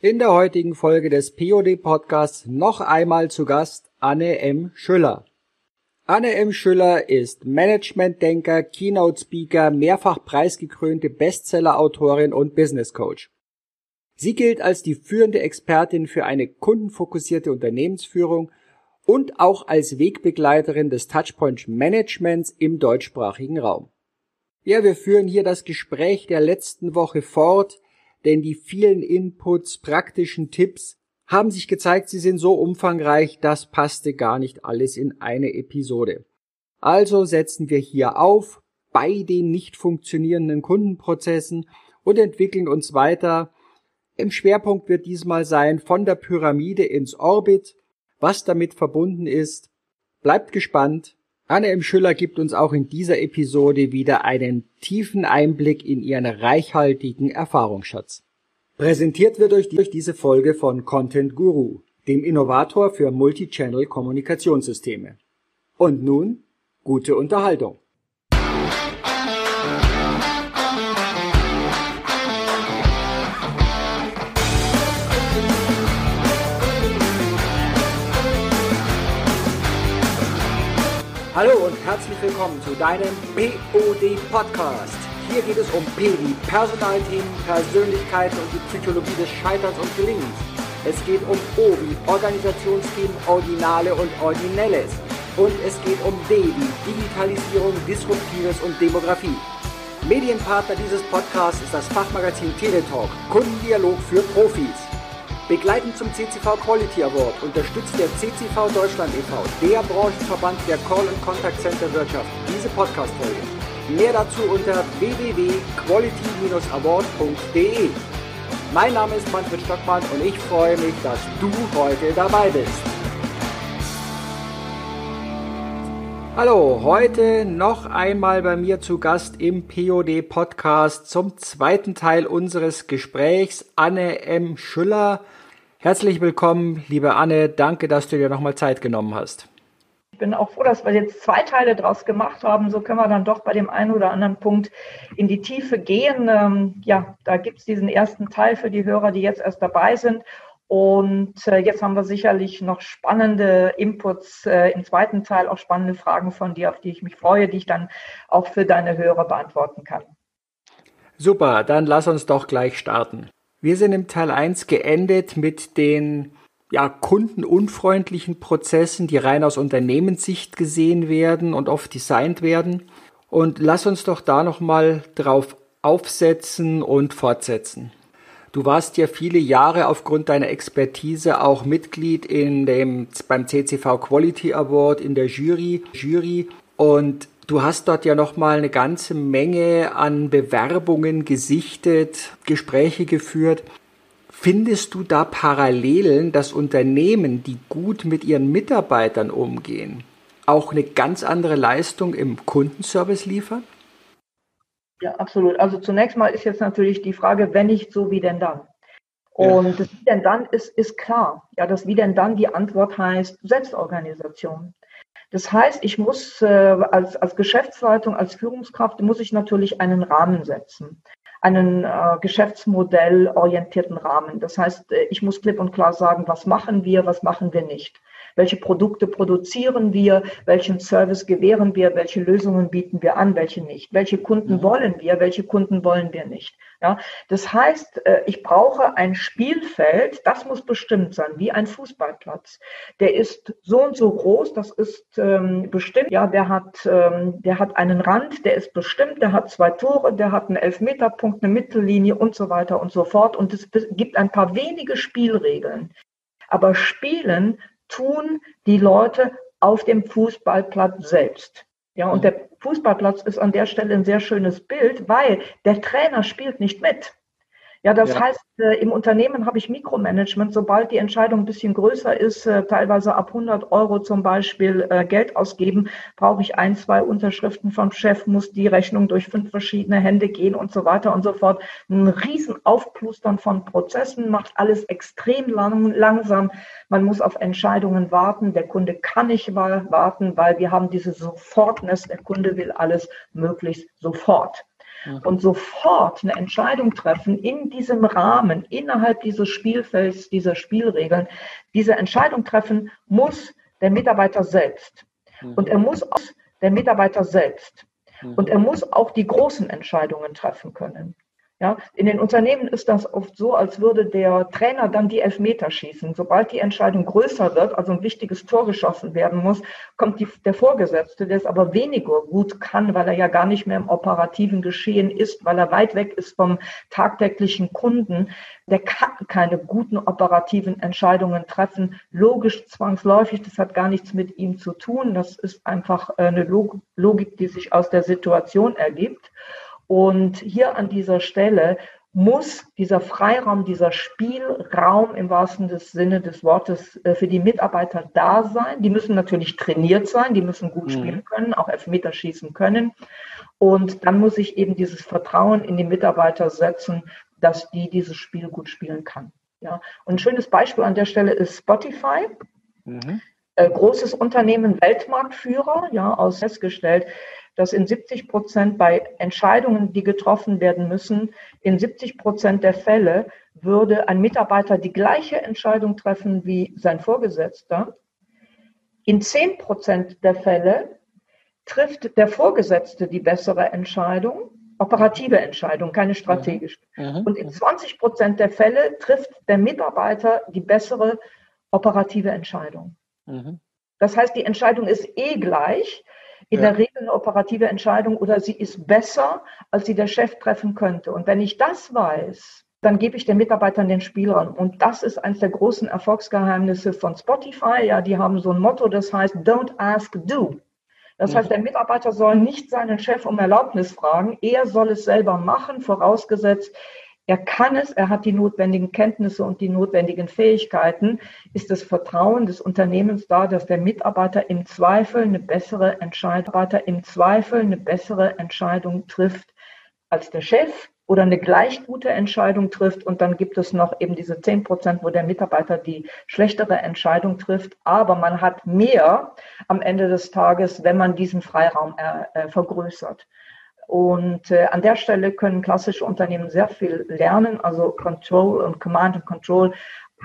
In der heutigen Folge des POD Podcasts noch einmal zu Gast Anne M. Schüller. Anne M. Schüller ist Managementdenker, Keynote Speaker, mehrfach preisgekrönte Bestseller-Autorin und Business Coach. Sie gilt als die führende Expertin für eine kundenfokussierte Unternehmensführung und auch als Wegbegleiterin des Touchpoint Managements im deutschsprachigen Raum. Ja, wir führen hier das Gespräch der letzten Woche fort, denn die vielen Inputs, praktischen Tipps haben sich gezeigt, sie sind so umfangreich, das passte gar nicht alles in eine Episode. Also setzen wir hier auf bei den nicht funktionierenden Kundenprozessen und entwickeln uns weiter. Im Schwerpunkt wird diesmal sein von der Pyramide ins Orbit, was damit verbunden ist. Bleibt gespannt. Anne M. Schüller gibt uns auch in dieser Episode wieder einen tiefen Einblick in ihren reichhaltigen Erfahrungsschatz. Präsentiert wird euch durch diese Folge von Content Guru, dem Innovator für Multichannel Kommunikationssysteme. Und nun gute Unterhaltung. Hallo und herzlich willkommen zu deinem POD Podcast. Hier geht es um P wie Personalthemen, Persönlichkeiten und die Psychologie des Scheiterns und Gelingens. Es geht um O wie Organisationsthemen, Originale und Originelles. Und es geht um D wie Digitalisierung, Disruptives und Demografie. Medienpartner dieses Podcasts ist das Fachmagazin Teletalk, Kundendialog für Profis. Begleitend zum CCV Quality Award unterstützt der CCV Deutschland e.V., der Branchenverband der Call- und Contact Center Wirtschaft, diese Podcast-Folge. Mehr dazu unter www.quality-award.de. Mein Name ist Manfred Stockmann und ich freue mich, dass du heute dabei bist. Hallo, heute noch einmal bei mir zu Gast im POD Podcast zum zweiten Teil unseres Gesprächs Anne M. Schüller. Herzlich willkommen, liebe Anne. Danke, dass du dir nochmal Zeit genommen hast. Ich bin auch froh, dass wir jetzt zwei Teile draus gemacht haben. So können wir dann doch bei dem einen oder anderen Punkt in die Tiefe gehen. Ähm, ja, da gibt es diesen ersten Teil für die Hörer, die jetzt erst dabei sind. Und äh, jetzt haben wir sicherlich noch spannende Inputs äh, im zweiten Teil, auch spannende Fragen von dir, auf die ich mich freue, die ich dann auch für deine Hörer beantworten kann. Super, dann lass uns doch gleich starten. Wir sind im Teil 1 geendet mit den ja, kundenunfreundlichen Prozessen, die rein aus Unternehmenssicht gesehen werden und oft designt werden. Und lass uns doch da nochmal drauf aufsetzen und fortsetzen. Du warst ja viele Jahre aufgrund deiner Expertise auch Mitglied in dem, beim CCV Quality Award in der Jury, Jury und Du hast dort ja noch mal eine ganze Menge an Bewerbungen gesichtet, Gespräche geführt. Findest du da Parallelen, dass Unternehmen, die gut mit ihren Mitarbeitern umgehen, auch eine ganz andere Leistung im Kundenservice liefern? Ja, absolut. Also zunächst mal ist jetzt natürlich die Frage, wenn nicht so, wie denn dann? Und ja. das Wie denn dann ist, ist klar. Ja, das Wie denn dann die Antwort heißt Selbstorganisation. Das heißt, ich muss äh, als, als Geschäftsleitung, als Führungskraft, muss ich natürlich einen Rahmen setzen einen äh, geschäftsmodellorientierten Rahmen. Das heißt, äh, ich muss klipp und klar sagen, was machen wir, was machen wir nicht. Welche Produkte produzieren wir? Welchen Service gewähren wir? Welche Lösungen bieten wir an? Welche nicht? Welche Kunden mhm. wollen wir? Welche Kunden wollen wir nicht? Ja, das heißt, äh, ich brauche ein Spielfeld, das muss bestimmt sein, wie ein Fußballplatz. Der ist so und so groß, das ist ähm, bestimmt. Ja, der hat, ähm, der hat einen Rand, der ist bestimmt, der hat zwei Tore, der hat einen Elfmeterpunkt, eine Mittellinie und so weiter und so fort. Und es gibt ein paar wenige Spielregeln. Aber spielen tun die Leute auf dem Fußballplatz selbst. Ja, und der Fußballplatz ist an der Stelle ein sehr schönes Bild, weil der Trainer spielt nicht mit. Ja, das ja. heißt, äh, im Unternehmen habe ich Mikromanagement. Sobald die Entscheidung ein bisschen größer ist, äh, teilweise ab 100 Euro zum Beispiel äh, Geld ausgeben, brauche ich ein, zwei Unterschriften vom Chef, muss die Rechnung durch fünf verschiedene Hände gehen und so weiter und so fort. Ein riesen Aufplustern von Prozessen macht alles extrem lang, langsam. Man muss auf Entscheidungen warten. Der Kunde kann nicht warten, weil wir haben diese Sofortness. Der Kunde will alles möglichst sofort. Mhm. und sofort eine Entscheidung treffen in diesem Rahmen, innerhalb dieses Spielfelds, dieser Spielregeln. Diese Entscheidung treffen muss der Mitarbeiter selbst. Mhm. Und er muss auch der Mitarbeiter selbst. Mhm. Und er muss auch die großen Entscheidungen treffen können. Ja, in den Unternehmen ist das oft so, als würde der Trainer dann die Elfmeter schießen. Sobald die Entscheidung größer wird, also ein wichtiges Tor geschossen werden muss, kommt die, der Vorgesetzte, der es aber weniger gut kann, weil er ja gar nicht mehr im operativen Geschehen ist, weil er weit weg ist vom tagtäglichen Kunden, der kann keine guten operativen Entscheidungen treffen. Logisch, zwangsläufig, das hat gar nichts mit ihm zu tun. Das ist einfach eine Logik, die sich aus der Situation ergibt. Und hier an dieser Stelle muss dieser Freiraum, dieser Spielraum im wahrsten Sinne des Wortes äh, für die Mitarbeiter da sein. Die müssen natürlich trainiert sein, die müssen gut mhm. spielen können, auch Elfmeter schießen können. Und dann muss ich eben dieses Vertrauen in die Mitarbeiter setzen, dass die dieses Spiel gut spielen kann. Ja. Und ein schönes Beispiel an der Stelle ist Spotify. Mhm. Äh, großes Unternehmen, Weltmarktführer, ja, aus festgestellt, dass in 70 Prozent bei Entscheidungen, die getroffen werden müssen, in 70 Prozent der Fälle würde ein Mitarbeiter die gleiche Entscheidung treffen wie sein Vorgesetzter. In 10 Prozent der Fälle trifft der Vorgesetzte die bessere Entscheidung, operative Entscheidung, keine strategische. Mhm. mhm. Und in 20 Prozent der Fälle trifft der Mitarbeiter die bessere operative Entscheidung. Mhm. Das heißt, die Entscheidung ist eh gleich, in ja. der Regel eine operative Entscheidung oder sie ist besser, als sie der Chef treffen könnte. Und wenn ich das weiß, dann gebe ich den Mitarbeitern den Spielraum. Und das ist eines der großen Erfolgsgeheimnisse von Spotify. Ja, die haben so ein Motto, das heißt, don't ask, do. Das heißt, der Mitarbeiter soll nicht seinen Chef um Erlaubnis fragen, er soll es selber machen, vorausgesetzt, er kann es, er hat die notwendigen Kenntnisse und die notwendigen Fähigkeiten. Ist das Vertrauen des Unternehmens da, dass der Mitarbeiter im Zweifel eine bessere Entscheidung, im Zweifel eine bessere Entscheidung trifft als der Chef oder eine gleich gute Entscheidung trifft. Und dann gibt es noch eben diese zehn Prozent, wo der Mitarbeiter die schlechtere Entscheidung trifft. Aber man hat mehr am Ende des Tages, wenn man diesen Freiraum äh, äh vergrößert. Und äh, an der Stelle können klassische Unternehmen sehr viel lernen, also Control und Command and Control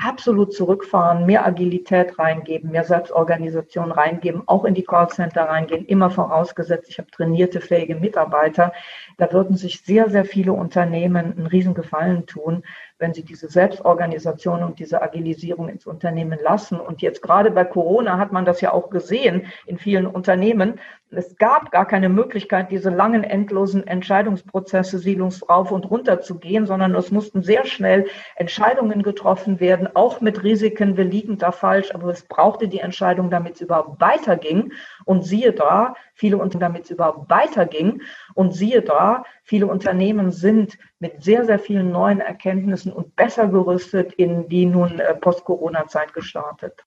absolut zurückfahren, mehr Agilität reingeben, mehr Selbstorganisation reingeben, auch in die Callcenter reingehen, immer vorausgesetzt, ich habe trainierte, fähige Mitarbeiter. Da würden sich sehr, sehr viele Unternehmen einen Riesengefallen tun, wenn sie diese Selbstorganisation und diese Agilisierung ins Unternehmen lassen. Und jetzt gerade bei Corona hat man das ja auch gesehen in vielen Unternehmen. Es gab gar keine Möglichkeit, diese langen, endlosen Entscheidungsprozesse silos rauf und runter zu gehen, sondern es mussten sehr schnell Entscheidungen getroffen werden, auch mit Risiken, wir liegen da falsch, aber es brauchte die Entscheidung, damit es überhaupt weiterging. Und siehe da, viele Unternehmen, damit es überhaupt weiterging. Und siehe da, viele Unternehmen sind mit sehr, sehr vielen neuen Erkenntnissen und besser gerüstet in die nun äh, Post-Corona-Zeit gestartet.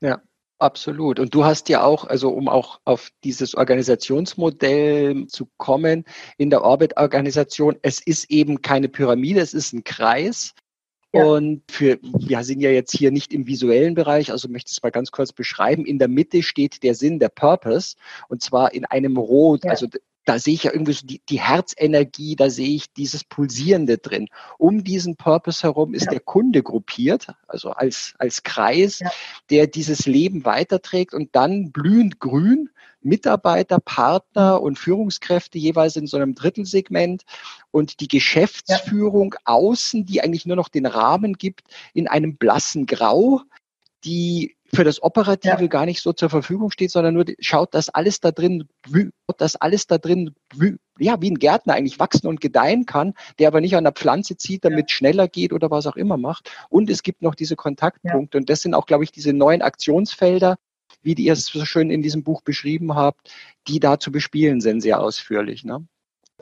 Ja, Absolut. Und du hast ja auch, also um auch auf dieses Organisationsmodell zu kommen in der Orbit-Organisation, es ist eben keine Pyramide, es ist ein Kreis. Ja. Und für, wir sind ja jetzt hier nicht im visuellen Bereich, also möchte ich es mal ganz kurz beschreiben. In der Mitte steht der Sinn, der Purpose, und zwar in einem Rot, ja. also da sehe ich ja irgendwie so die, die Herzenergie, da sehe ich dieses Pulsierende drin. Um diesen Purpose herum ist ja. der Kunde gruppiert, also als, als Kreis, ja. der dieses Leben weiterträgt und dann blühend grün Mitarbeiter, Partner und Führungskräfte jeweils in so einem Drittelsegment und die Geschäftsführung ja. außen, die eigentlich nur noch den Rahmen gibt, in einem blassen Grau, die für das Operative ja. gar nicht so zur Verfügung steht, sondern nur schaut, dass alles da drin, dass alles da drin, ja, wie ein Gärtner eigentlich wachsen und gedeihen kann, der aber nicht an der Pflanze zieht, damit ja. schneller geht oder was auch immer macht. Und es gibt noch diese Kontaktpunkte. Ja. Und das sind auch, glaube ich, diese neuen Aktionsfelder, wie ihr es so schön in diesem Buch beschrieben habt, die da zu bespielen sind, sehr ausführlich. Ne?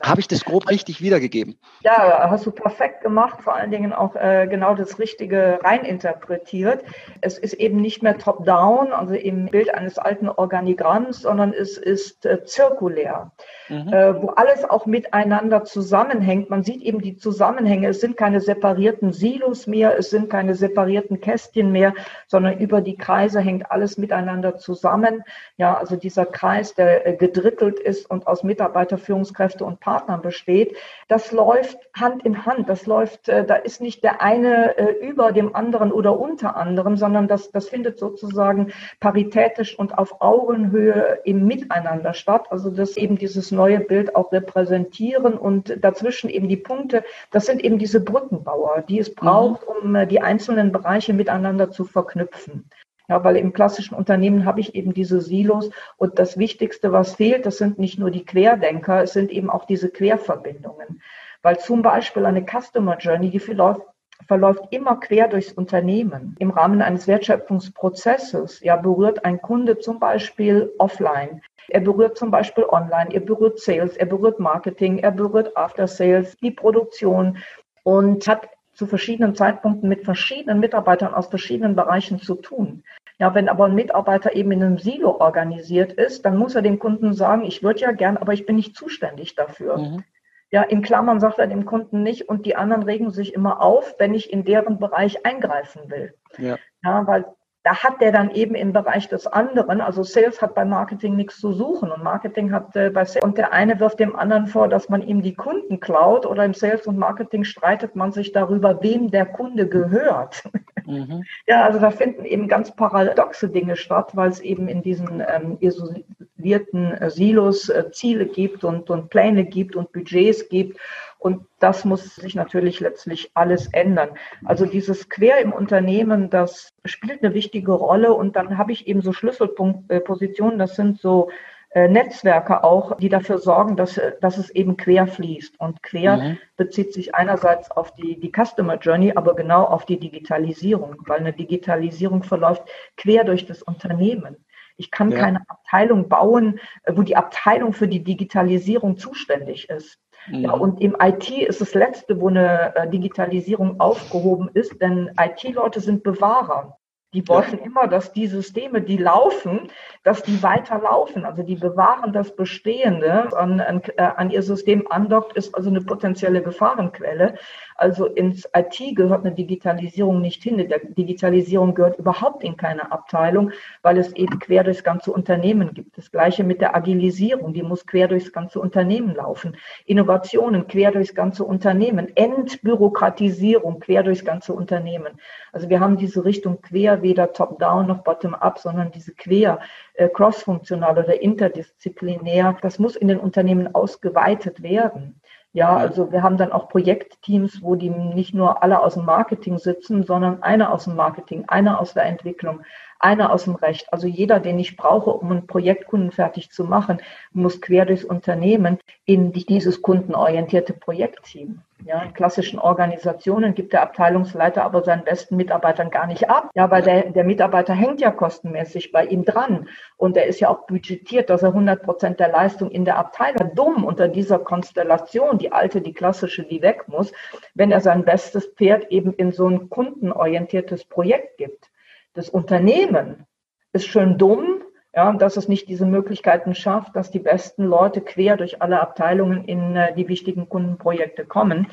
Habe ich das grob richtig wiedergegeben? Ja, hast du perfekt gemacht, vor allen Dingen auch äh, genau das Richtige reininterpretiert. Es ist eben nicht mehr top-down, also im Bild eines alten Organigramms, sondern es ist äh, zirkulär. mhm. äh, wo alles auch miteinander zusammenhängt. Man sieht eben die Zusammenhänge. Es sind keine separierten Silos mehr, es sind keine separierten Kästchen mehr, sondern über die Kreise hängt alles miteinander zusammen. Ja, also dieser Kreis, der äh, gedrittelt ist und aus Mitarbeiter, Führungskräfte und Partnern besteht, das läuft Hand in Hand. Das läuft, äh, da ist nicht der eine äh, über dem anderen oder unter anderem, sondern das, das findet sozusagen paritätisch und auf Augenhöhe im Miteinander statt. Also dass eben dieses neue Bild auch repräsentieren und dazwischen eben die Punkte, das sind eben diese Brückenbauer, die es mhm. braucht, um äh, die einzelnen Bereiche miteinander zu verknüpfen. Ja, weil im klassischen Unternehmen habe ich eben diese Silos und das Wichtigste, was fehlt, das sind nicht nur die Querdenker, es sind eben auch diese Querverbindungen. Weil zum Beispiel eine Customer Journey, die verläuft, verläuft immer quer durchs Unternehmen. Im Rahmen eines Wertschöpfungsprozesses ja, berührt ein Kunde zum Beispiel offline. Er berührt zum Beispiel online, er berührt Sales, er berührt Marketing, er berührt After Sales, die Produktion und hat zu verschiedenen Zeitpunkten mit verschiedenen Mitarbeitern aus verschiedenen Bereichen zu tun. Ja, wenn aber ein Mitarbeiter eben in einem Silo organisiert ist, dann muss er dem Kunden sagen, ich würde ja gern, aber ich bin nicht zuständig dafür. Mhm. Ja, in Klammern sagt er dem Kunden nicht und die anderen regen sich immer auf, wenn ich in deren Bereich eingreifen will. Ja, ja weil da hat der dann eben im Bereich des anderen, also Sales hat bei Marketing nichts zu suchen und Marketing hat äh, bei Sales und der eine wirft dem anderen vor, dass man ihm die Kunden klaut oder im Sales und Marketing streitet man sich darüber, wem der Kunde gehört. Mhm. Ja, also da finden eben ganz paradoxe Dinge statt, weil es eben in diesen ähm, isolierten äh, Silos äh, Ziele gibt und, und Pläne gibt und Budgets gibt und das muss sich natürlich letztlich alles ändern. Also dieses Quer im Unternehmen, das spielt eine wichtige Rolle. Und dann habe ich eben so Schlüsselpositionen, das sind so äh, Netzwerke auch, die dafür sorgen, dass, dass es eben quer fließt. Und quer mhm. bezieht sich einerseits auf die, die Customer Journey, aber genau auf die Digitalisierung, weil eine Digitalisierung verläuft quer durch das Unternehmen. Ich kann ja. keine Abteilung bauen, wo die Abteilung für die Digitalisierung zuständig ist. Mhm. Ja, und im IT ist das Letzte, wo eine äh, Digitalisierung aufgehoben ist, denn IT-Leute sind Bewahrer. Die wollen ja. immer, dass die Systeme, die laufen, dass die weiterlaufen. Also die bewahren das Bestehende an, an, äh, an ihr System andockt, ist also eine potenzielle Gefahrenquelle. Also ins IT gehört eine Digitalisierung nicht hin. Die Digitalisierung gehört überhaupt in keine Abteilung, weil es eben quer durchs ganze Unternehmen gibt. Das gleiche mit der Agilisierung, die muss quer durchs ganze Unternehmen laufen. Innovationen quer durchs ganze Unternehmen. Entbürokratisierung quer durchs ganze Unternehmen. Also wir haben diese Richtung quer, weder top-down noch bottom-up, sondern diese quer, äh, cross-funktional oder interdisziplinär. Das muss in den Unternehmen ausgeweitet werden. Ja, also wir haben dann auch Projektteams, wo die nicht nur alle aus dem Marketing sitzen, sondern einer aus dem Marketing, einer aus der Entwicklung, einer aus dem Recht. Also jeder, den ich brauche, um einen Projektkunden fertig zu machen, muss quer durchs Unternehmen in dieses kundenorientierte Projektteam. Ja, in klassischen Organisationen gibt der Abteilungsleiter aber seinen besten Mitarbeitern gar nicht ab. Ja, weil der, der Mitarbeiter hängt ja kostenmäßig bei ihm dran. Und er ist ja auch budgetiert, dass er 100 Prozent der Leistung in der Abteilung dumm unter dieser Konstellation, die alte, die klassische, die weg muss, wenn er sein bestes Pferd eben in so ein kundenorientiertes Projekt gibt. Das Unternehmen ist schön dumm, ja, dass es nicht diese Möglichkeiten schafft, dass die besten Leute quer durch alle Abteilungen in äh, die wichtigen Kundenprojekte kommen.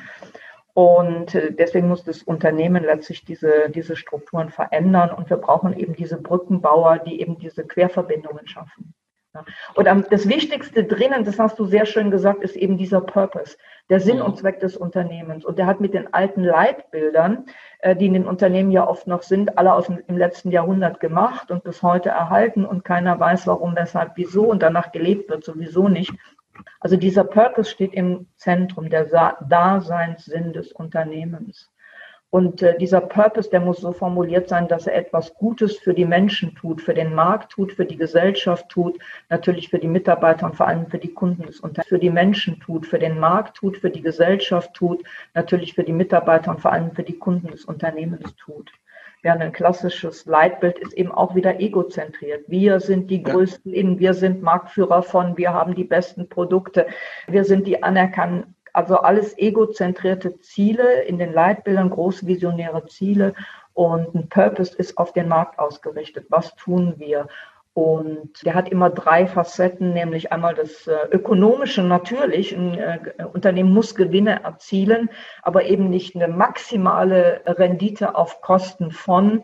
Und äh, deswegen muss das Unternehmen letztlich diese, diese Strukturen verändern. Und wir brauchen eben diese Brückenbauer, die eben diese Querverbindungen schaffen. Und das Wichtigste drinnen, das hast du sehr schön gesagt, ist eben dieser Purpose, der Sinn und Zweck des Unternehmens. Und der hat mit den alten Leitbildern, die in den Unternehmen ja oft noch sind, alle aus dem, im letzten Jahrhundert gemacht und bis heute erhalten und keiner weiß, warum, weshalb, wieso und danach gelebt wird sowieso nicht. Also dieser Purpose steht im Zentrum, der Daseinssinn des Unternehmens. Und äh, dieser Purpose, der muss so formuliert sein, dass er etwas Gutes für die Menschen tut, für den Markt tut, für die Gesellschaft tut, natürlich für die Mitarbeiter und vor allem für die Kunden des Unternehmens, für die Menschen tut, für den Markt tut, für die Gesellschaft tut, natürlich für die Mitarbeiter und vor allem für die Kunden des Unternehmens tut. Ja, ein klassisches Leitbild ist eben auch wieder egozentriert. Wir sind die Größten in, wir sind Marktführer von, wir haben die besten Produkte, wir sind die anerkannten also alles egozentrierte Ziele in den Leitbildern, großvisionäre Ziele und ein Purpose ist auf den Markt ausgerichtet. Was tun wir? Und der hat immer drei Facetten, nämlich einmal das äh, ökonomische natürlich. Ein äh, Unternehmen muss Gewinne erzielen, aber eben nicht eine maximale Rendite auf Kosten von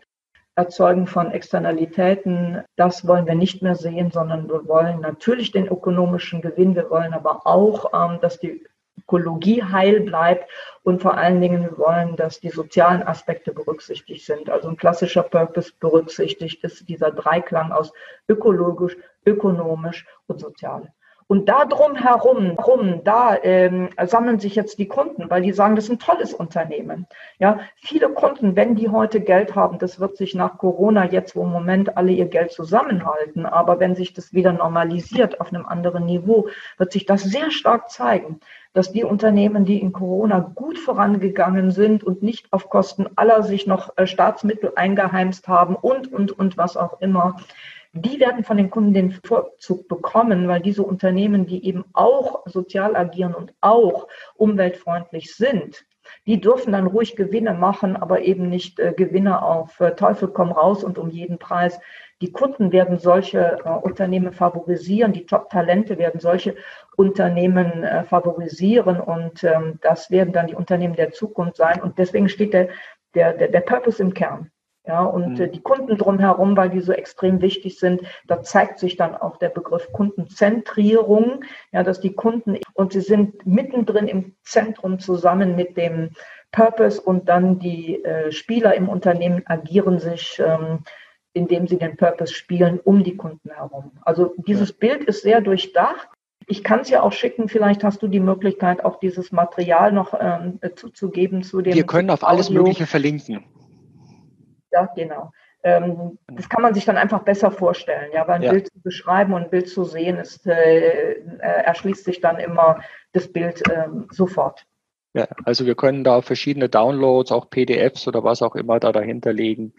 Erzeugen von Externalitäten. Das wollen wir nicht mehr sehen, sondern wir wollen natürlich den ökonomischen Gewinn. Wir wollen aber auch, ähm, dass die Ökologie heil bleibt und vor allen Dingen wir wollen, dass die sozialen Aspekte berücksichtigt sind. Also ein klassischer Purpose berücksichtigt ist dieser Dreiklang aus ökologisch, ökonomisch und sozial. Und da drum herum, herum da ähm, sammeln sich jetzt die Kunden, weil die sagen, das ist ein tolles Unternehmen. Ja, viele Kunden, wenn die heute Geld haben, das wird sich nach Corona jetzt, wo im Moment alle ihr Geld zusammenhalten, aber wenn sich das wieder normalisiert auf einem anderen Niveau, wird sich das sehr stark zeigen, dass die Unternehmen, die in Corona gut vorangegangen sind und nicht auf Kosten aller sich noch äh, Staatsmittel eingeheimst haben und, und, und was auch immer, die werden von den Kunden den Vorzug bekommen, weil diese Unternehmen, die eben auch sozial agieren und auch umweltfreundlich sind, die dürfen dann ruhig Gewinne machen, aber eben nicht äh, Gewinne auf äh, Teufel komm raus und um jeden Preis. Die Kunden werden solche äh, Unternehmen favorisieren, die Top-Talente werden solche Unternehmen äh, favorisieren und ähm, das werden dann die Unternehmen der Zukunft sein. Und deswegen steht der, der, der, der Purpose im Kern. Ja, und äh, mhm. die Kunden drumherum, weil die so extrem wichtig sind, da zeigt sich dann auch der Begriff Kundenzentrierung, ja, dass die Kunden und sie sind mittendrin im Zentrum zusammen mit dem Purpose und dann die äh, Spieler im Unternehmen agieren sich, ähm, indem sie den Purpose spielen, um die Kunden herum. Also dieses ja. Bild ist sehr durchdacht. Ich kann es ja auch schicken, vielleicht hast du die Möglichkeit, auch dieses Material noch ähm, zuzugeben zu dem. Wir können auf alles Audio. Mögliche verlinken. Ja, genau. Ähm, das kann man sich dann einfach besser vorstellen. Ja, weil ein ja. Bild zu beschreiben und ein Bild zu sehen, ist, äh, äh, erschließt sich dann immer das Bild äh, sofort. Ja, also wir können da verschiedene Downloads, auch PDFs oder was auch immer da dahinter legen,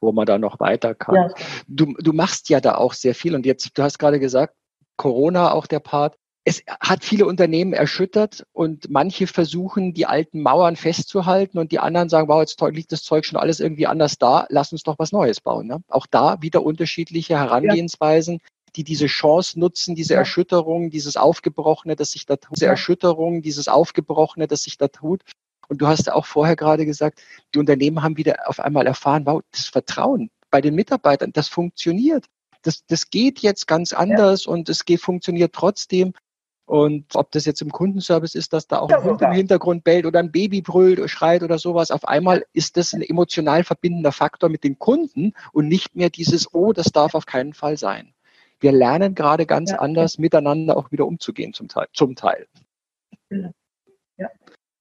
wo man da noch weiter kann. Ja. Du, du machst ja da auch sehr viel und jetzt, du hast gerade gesagt, Corona auch der Part es hat viele Unternehmen erschüttert und manche versuchen, die alten Mauern festzuhalten und die anderen sagen, wow, jetzt liegt das Zeug schon alles irgendwie anders da, lass uns doch was Neues bauen. Ne? Auch da wieder unterschiedliche Herangehensweisen, ja. die diese Chance nutzen, diese ja. Erschütterung, dieses Aufgebrochene, das sich da tut, diese ja. Erschütterung, dieses Aufgebrochene, das sich da tut. Und du hast ja auch vorher gerade gesagt, die Unternehmen haben wieder auf einmal erfahren, wow, das Vertrauen bei den Mitarbeitern, das funktioniert. Das, das geht jetzt ganz anders und es geht, funktioniert trotzdem. Und ob das jetzt im Kundenservice ist, dass da auch ein Hund im Hintergrund bellt oder ein Baby brüllt, schreit oder sowas, auf einmal ist das ein emotional verbindender Faktor mit den Kunden und nicht mehr dieses, oh, das darf auf keinen Fall sein. Wir lernen gerade ganz ja. anders miteinander auch wieder umzugehen zum Teil. Zum Teil. Ja.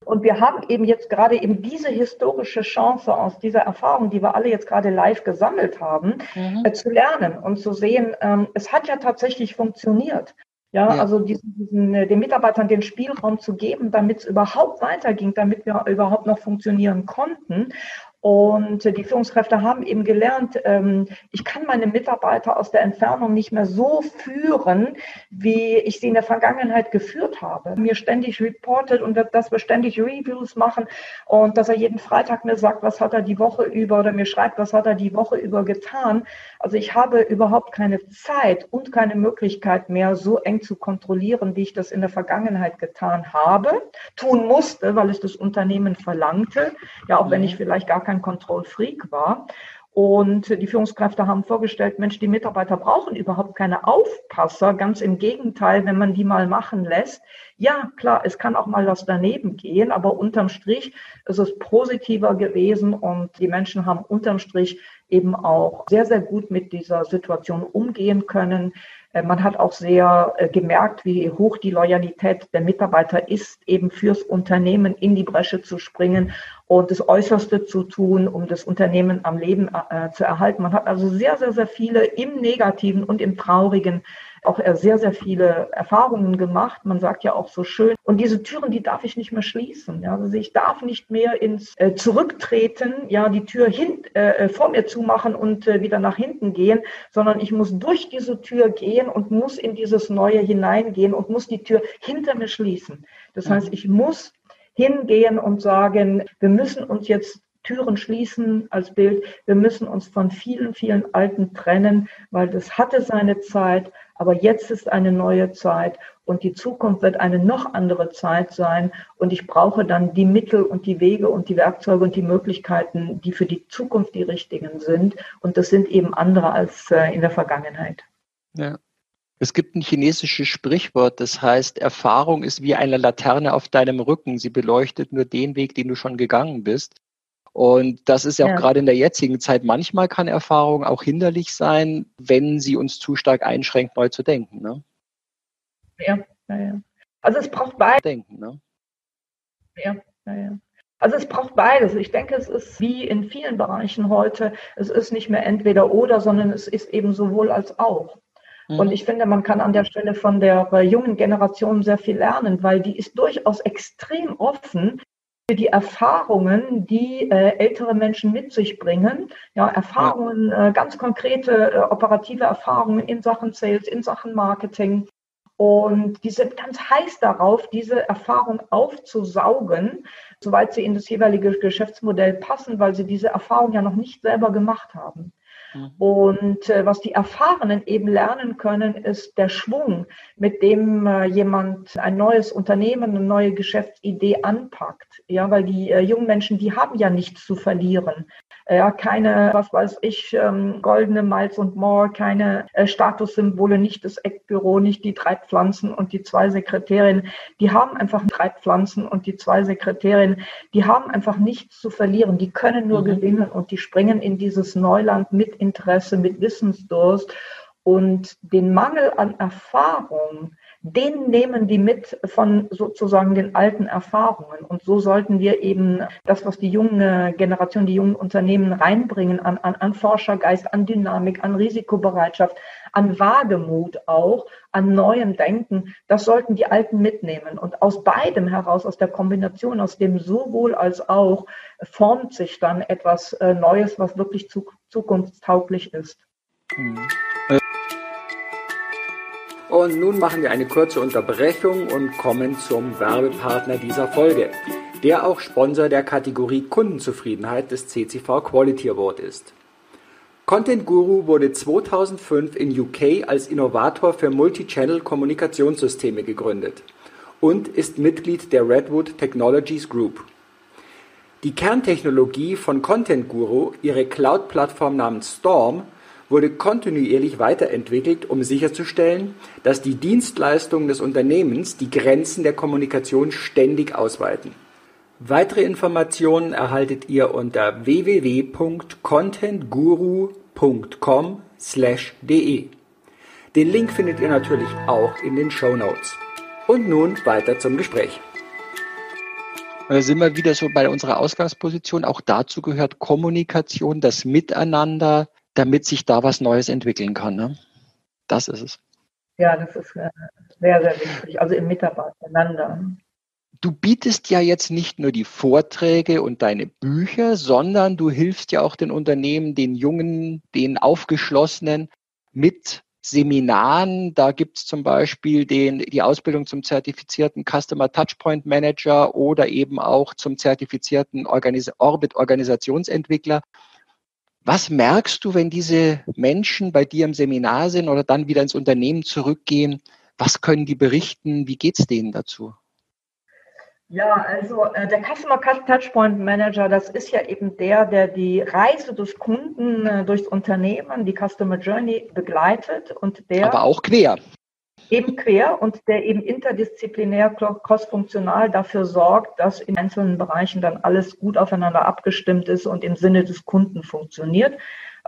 Und wir haben eben jetzt gerade eben diese historische Chance aus dieser Erfahrung, die wir alle jetzt gerade live gesammelt haben, mhm. äh, zu lernen und zu sehen, ähm, es hat ja tatsächlich funktioniert. Ja, ja, also diesen, diesen, äh, den Mitarbeitern den Spielraum zu geben, damit es überhaupt weiterging, damit wir überhaupt noch funktionieren konnten. Und die Führungskräfte haben eben gelernt, ähm, ich kann meine Mitarbeiter aus der Entfernung nicht mehr so führen, wie ich sie in der Vergangenheit geführt habe. Mir ständig reportet und dass wir ständig Reviews machen und dass er jeden Freitag mir sagt, was hat er die Woche über oder mir schreibt, was hat er die Woche über getan. Also ich habe überhaupt keine Zeit und keine Möglichkeit mehr, so eng zu kontrollieren, wie ich das in der Vergangenheit getan habe, tun musste, weil es das Unternehmen verlangte. Ja, auch wenn ich vielleicht gar kein Control-Freak war. Und die Führungskräfte haben vorgestellt, Mensch, die Mitarbeiter brauchen überhaupt keine Aufpasser. Ganz im Gegenteil, wenn man die mal machen lässt. Ja, klar, es kann auch mal was daneben gehen, aber unterm Strich ist es positiver gewesen und die Menschen haben unterm Strich eben auch sehr, sehr gut mit dieser Situation umgehen können. Äh, man hat auch sehr äh, gemerkt, wie hoch die Loyalität der Mitarbeiter ist, eben fürs Unternehmen in die Bresche zu springen und das Äußerste zu tun, um das Unternehmen am Leben äh, zu erhalten. Man hat also sehr, sehr, sehr viele im Negativen und im Traurigen auch sehr, sehr viele Erfahrungen gemacht. Man sagt ja auch so schön. Und diese Türen, die darf ich nicht mehr schließen. Ja? Also ich darf nicht mehr ins äh, Zurücktreten, ja, die Tür hin, äh, äh, vor mir zumachen und äh, wieder nach hinten gehen, sondern ich muss durch diese Tür gehen und muss in dieses Neue hineingehen und muss die Tür hinter mir schließen. Das heißt, ich muss hingehen und sagen, wir müssen uns jetzt Türen schließen als Bild. Wir müssen uns von vielen, vielen Alten trennen, weil das hatte seine Zeit, aber jetzt ist eine neue Zeit und die Zukunft wird eine noch andere Zeit sein. Und ich brauche dann die Mittel und die Wege und die Werkzeuge und die Möglichkeiten, die für die Zukunft die richtigen sind. Und das sind eben andere als äh, in der Vergangenheit. Ja. Es gibt ein chinesisches Sprichwort, das heißt, Erfahrung ist wie eine Laterne auf deinem Rücken. Sie beleuchtet nur den Weg, den du schon gegangen bist. Und das ist ja auch ja. gerade in der jetzigen Zeit. Manchmal kann Erfahrung auch hinderlich sein, wenn sie uns zu stark einschränkt, neu zu denken. Ne? Ja, ja, ja. Also es braucht beides. Denken, ne? Ja, ja, ja. Also es braucht beides. Ich denke, es ist wie in vielen Bereichen heute, es ist nicht mehr entweder oder, sondern es ist eben sowohl als auch. Und mhm. ich finde, man kann an der Stelle von der jungen Generation sehr viel lernen, weil die ist durchaus extrem offen die Erfahrungen, die äh, ältere Menschen mit sich bringen. Ja, Erfahrungen, äh, ganz konkrete äh, operative Erfahrungen in Sachen Sales, in Sachen Marketing. Und die sind ganz heiß darauf, diese Erfahrung aufzusaugen, soweit sie in das jeweilige Geschäftsmodell passen, weil sie diese Erfahrung ja noch nicht selber gemacht haben. Mhm. Und äh, was die Erfahrenen eben lernen können, ist der Schwung, mit dem äh, jemand ein neues Unternehmen, eine neue Geschäftsidee anpackt. Ja, weil die äh, jungen Menschen, die haben ja nichts zu verlieren ja, keine, was weiß ich, ähm, goldene Miles und More, keine äh, Statussymbole, nicht das Eckbüro, nicht die drei Pflanzen und die zwei Sekretärinnen. Die haben einfach drei Pflanzen und die zwei Sekretärinnen. Die haben einfach nichts zu verlieren. Die können nur mhm. gewinnen und die springen in dieses Neuland mit Interesse, mit Wissensdurst. Und den Mangel an Erfahrung, den nehmen die mit von sozusagen den alten Erfahrungen. Und so sollten wir eben das, was die junge Generation, die jungen Unternehmen reinbringen an, an, an Forschergeist, an Dynamik, an Risikobereitschaft, an Wagemut auch, an neuem Denken, das sollten die Alten mitnehmen. Und aus beidem heraus, aus der Kombination, aus dem sowohl als auch, formt sich dann etwas äh, Neues, was wirklich zukunftstauglich ist. Mhm. Und nun machen wir eine kurze Unterbrechung und kommen zum Werbepartner dieser Folge, der auch Sponsor der Kategorie Kundenzufriedenheit des CCV Quality Award ist. Content Guru wurde 2005 in UK als Innovator für Multichannel-Kommunikationssysteme gegründet und ist Mitglied der Redwood Technologies Group. Die Kerntechnologie von Content Guru, ihre Cloud-Plattform namens Storm, wurde kontinuierlich weiterentwickelt, um sicherzustellen, dass die Dienstleistungen des Unternehmens die Grenzen der Kommunikation ständig ausweiten. Weitere Informationen erhaltet ihr unter www.contentguru.com/de. Den Link findet ihr natürlich auch in den Show Notes. Und nun weiter zum Gespräch. Da sind wir wieder so bei unserer Ausgangsposition. Auch dazu gehört Kommunikation, das Miteinander, damit sich da was Neues entwickeln kann. Ne? Das ist es. Ja, das ist äh, sehr, sehr wichtig. Also im Miteinander. Du bietest ja jetzt nicht nur die Vorträge und deine Bücher, sondern du hilfst ja auch den Unternehmen, den Jungen, den Aufgeschlossenen mit Seminaren. Da gibt es zum Beispiel den, die Ausbildung zum zertifizierten Customer Touchpoint Manager oder eben auch zum zertifizierten Organis Orbit Organisationsentwickler. Was merkst du, wenn diese Menschen bei dir im Seminar sind oder dann wieder ins Unternehmen zurückgehen? Was können die berichten? Wie geht es denen dazu? Ja, also äh, der Customer Touchpoint Manager, das ist ja eben der, der die Reise des Kunden äh, durchs Unternehmen, die Customer Journey begleitet und der. Aber auch quer eben quer und der eben interdisziplinär crossfunktional dafür sorgt, dass in einzelnen Bereichen dann alles gut aufeinander abgestimmt ist und im Sinne des Kunden funktioniert.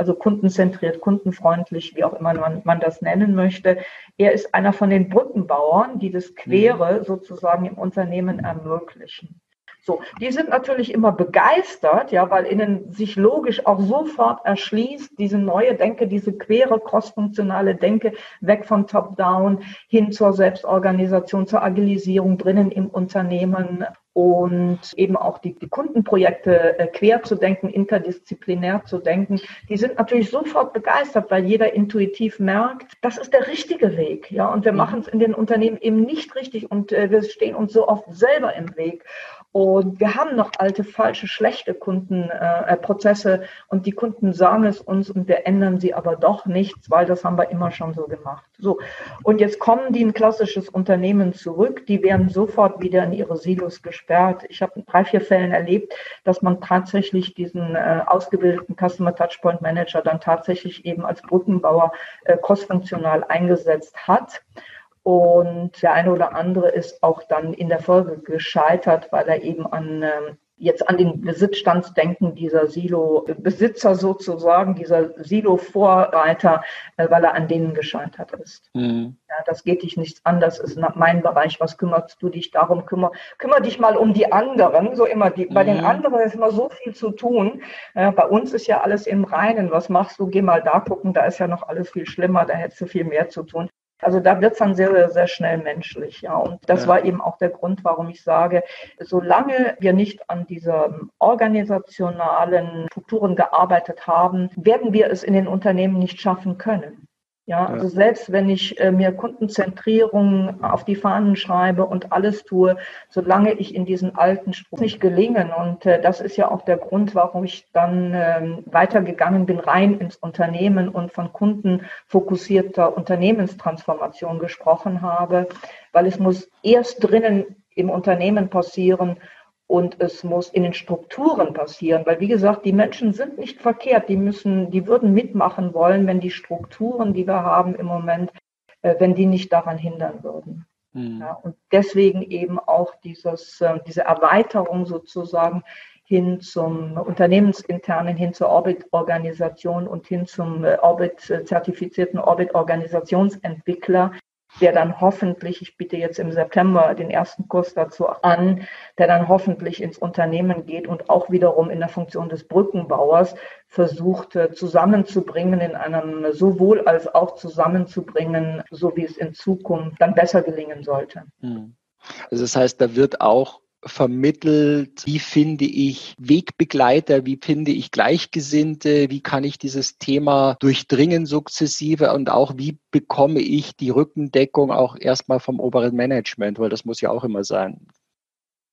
Also kundenzentriert, kundenfreundlich, wie auch immer man, man das nennen möchte. Er ist einer von den Brückenbauern, die das Quere mhm. sozusagen im Unternehmen ermöglichen. So, die sind natürlich immer begeistert, ja, weil ihnen sich logisch auch sofort erschließt, diese neue Denke, diese quere crossfunktionale Denke weg von Top-Down hin zur Selbstorganisation, zur Agilisierung drinnen im Unternehmen und eben auch die, die Kundenprojekte äh, quer zu denken, interdisziplinär zu denken, die sind natürlich sofort begeistert, weil jeder intuitiv merkt, das ist der richtige Weg. Ja, und wir mhm. machen es in den Unternehmen eben nicht richtig und äh, wir stehen uns so oft selber im Weg. Und wir haben noch alte, falsche, schlechte Kundenprozesse äh, und die Kunden sagen es uns und wir ändern sie aber doch nichts, weil das haben wir immer schon so gemacht. So. Und jetzt kommen die in ein klassisches Unternehmen zurück, die werden sofort wieder in ihre Silos gesperrt. Ich habe in drei, vier Fällen erlebt, dass man tatsächlich diesen äh, ausgebildeten Customer Touchpoint Manager dann tatsächlich eben als Brückenbauer äh, kostfunktional eingesetzt hat. Und der eine oder andere ist auch dann in der Folge gescheitert, weil er eben an ähm, jetzt an den Besitzstandsdenken dieser Silo-Besitzer sozusagen, dieser Silo-Vorreiter, äh, weil er an denen gescheitert ist. Mhm. Ja, das geht dich nichts an, das ist mein Bereich, was kümmerst du dich darum, kümmer, kümmer dich mal um die anderen, so immer, die, mhm. bei den mhm. anderen ist immer so viel zu tun, äh, bei uns ist ja alles im Reinen, was machst du, geh mal da gucken, da ist ja noch alles viel schlimmer, da hättest du viel mehr zu tun. Also da wird es dann sehr, sehr schnell menschlich. Ja. Und das ja. war eben auch der Grund, warum ich sage, solange wir nicht an diesen organisationalen Strukturen gearbeitet haben, werden wir es in den Unternehmen nicht schaffen können. Ja, also selbst wenn ich äh, mir Kundenzentrierung auf die Fahnen schreibe und alles tue, solange ich in diesen alten Strukturen nicht gelingen. Und äh, das ist ja auch der Grund, warum ich dann äh, weitergegangen bin, rein ins Unternehmen und von kundenfokussierter Unternehmenstransformation gesprochen habe, weil es muss erst drinnen im Unternehmen passieren und es muss in den Strukturen passieren, weil wie gesagt, die Menschen sind nicht verkehrt, die müssen, die würden mitmachen wollen, wenn die Strukturen, die wir haben im Moment, äh, wenn die nicht daran hindern würden. Mhm. Ja, und deswegen eben auch dieses, äh, diese Erweiterung sozusagen hin zum unternehmensinternen, hin zur Orbit-Organisation und hin zum äh, Orbit, zertifizierten Orbit-Organisationsentwickler, der dann hoffentlich, ich biete jetzt im September den ersten Kurs dazu an, der dann hoffentlich ins Unternehmen geht und auch wiederum in der Funktion des Brückenbauers versucht äh, zusammenzubringen, in einem sowohl als auch zusammenzubringen, so wie es in Zukunft dann besser gelingen sollte. Hm. Also das heißt, da wird auch vermittelt, wie finde ich Wegbegleiter, wie finde ich Gleichgesinnte, wie kann ich dieses Thema durchdringen sukzessive und auch wie bekomme ich die Rückendeckung auch erstmal vom oberen Management, weil das muss ja auch immer sein.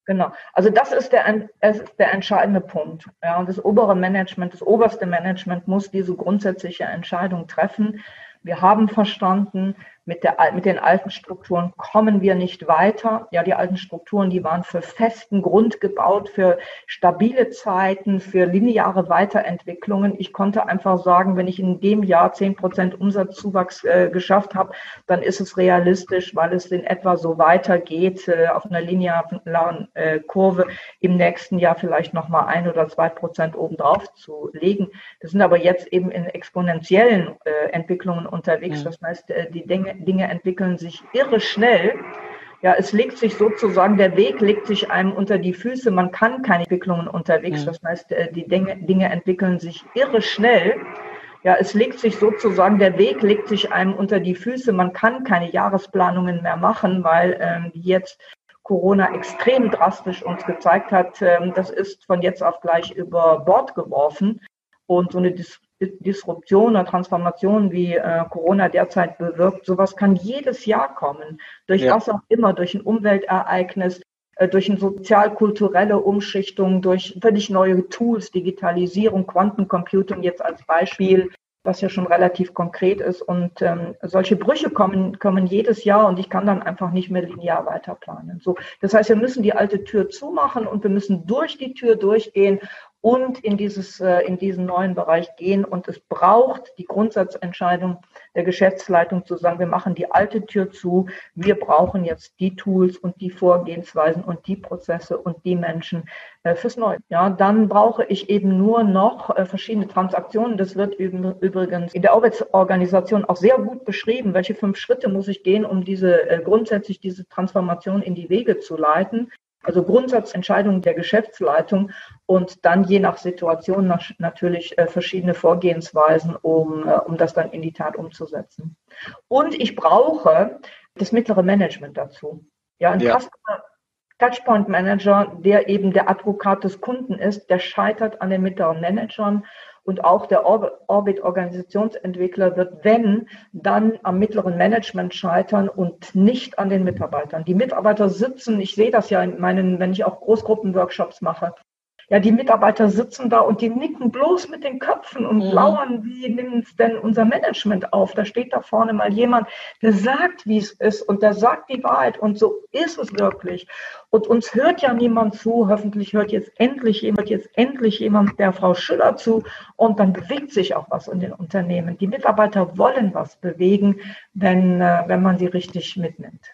Genau. Also das ist der, es ist der entscheidende Punkt. Ja, und das obere Management, das oberste Management muss diese grundsätzliche Entscheidung treffen. Wir haben verstanden, mit, der, mit den alten Strukturen kommen wir nicht weiter. Ja, die alten Strukturen, die waren für festen Grund gebaut, für stabile Zeiten, für lineare Weiterentwicklungen. Ich konnte einfach sagen, wenn ich in dem Jahr zehn Prozent Umsatzzuwachs äh, geschafft habe, dann ist es realistisch, weil es in etwa so weitergeht äh, auf einer linearen äh, Kurve im nächsten Jahr vielleicht nochmal ein oder zwei Prozent obendrauf zu legen. Das sind aber jetzt eben in exponentiellen äh, Entwicklungen unterwegs. Das heißt, äh, die Dinge, Dinge entwickeln sich irre schnell. Ja, es legt sich sozusagen, der Weg legt sich einem unter die Füße. Man kann keine Entwicklungen unterwegs. Das heißt, äh, die Dinge, Dinge entwickeln sich irre schnell. Ja, es legt sich sozusagen, der Weg legt sich einem unter die Füße. Man kann keine Jahresplanungen mehr machen, weil ähm, jetzt Corona extrem drastisch uns gezeigt hat, ähm, das ist von jetzt auf gleich über Bord geworfen. Und so eine Dis Disruption oder Transformation wie äh, Corona derzeit bewirkt, sowas kann jedes Jahr kommen. Durch ja. was auch immer, durch ein Umweltereignis, äh, durch eine sozial-kulturelle Umschichtung, durch völlig neue Tools, Digitalisierung, Quantencomputing jetzt als Beispiel, was ja schon relativ konkret ist. Und ähm, solche Brüche kommen, kommen jedes Jahr und ich kann dann einfach nicht mehr linear weiterplanen. So, das heißt, wir müssen die alte Tür zumachen und wir müssen durch die Tür durchgehen und in, dieses, äh, in diesen neuen Bereich gehen. Und es braucht die Grundsatzentscheidung der Geschäftsleitung zu sagen, wir machen die alte Tür zu, wir brauchen jetzt die Tools und die Vorgehensweisen und die Prozesse und die Menschen äh, fürs Neue. Ja, dann brauche ich eben nur noch äh, verschiedene Transaktionen. Das wird übrigens in der Arbeitsorganisation auch sehr gut beschrieben, welche fünf Schritte muss ich gehen, um diese grundsätzlich diese Transformation in die Wege zu leiten. Also Grundsatzentscheidungen der Geschäftsleitung und dann je nach Situation natürlich äh, verschiedene Vorgehensweisen, um, äh, um das dann in die Tat umzusetzen. Und ich brauche das mittlere Management dazu. Ja, ein ja. Customer Touchpoint Manager, der eben der Advokat des Kunden ist, der scheitert an den mittleren Managern und auch der Orbit-Organisationsentwickler wird, wenn, dann am mittleren Management scheitern und nicht an den Mitarbeitern. Die Mitarbeiter sitzen, ich sehe das ja in meinen, wenn ich auch Großgruppenworkshops mache, ja, die Mitarbeiter sitzen da und die nicken bloß mit den Köpfen und mhm. lauern, wie nimmt es denn unser Management auf? Da steht da vorne mal jemand, der sagt, wie es ist und der sagt die Wahrheit und so ist es wirklich. Und uns hört ja niemand zu. Hoffentlich hört jetzt endlich jemand, jetzt endlich jemand der Frau Schüller zu und dann bewegt sich auch was in den Unternehmen. Die Mitarbeiter wollen was bewegen, wenn, äh, wenn man sie richtig mitnimmt.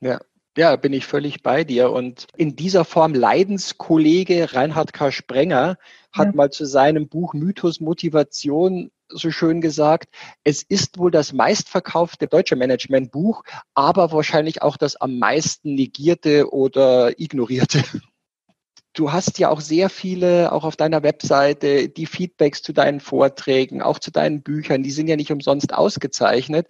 Ja, ja, bin ich völlig bei dir. Und in dieser Form Leidenskollege Reinhard K. Sprenger hat ja. mal zu seinem Buch Mythos Motivation so schön gesagt, es ist wohl das meistverkaufte deutsche Managementbuch, aber wahrscheinlich auch das am meisten negierte oder ignorierte. Du hast ja auch sehr viele, auch auf deiner Webseite, die Feedbacks zu deinen Vorträgen, auch zu deinen Büchern, die sind ja nicht umsonst ausgezeichnet.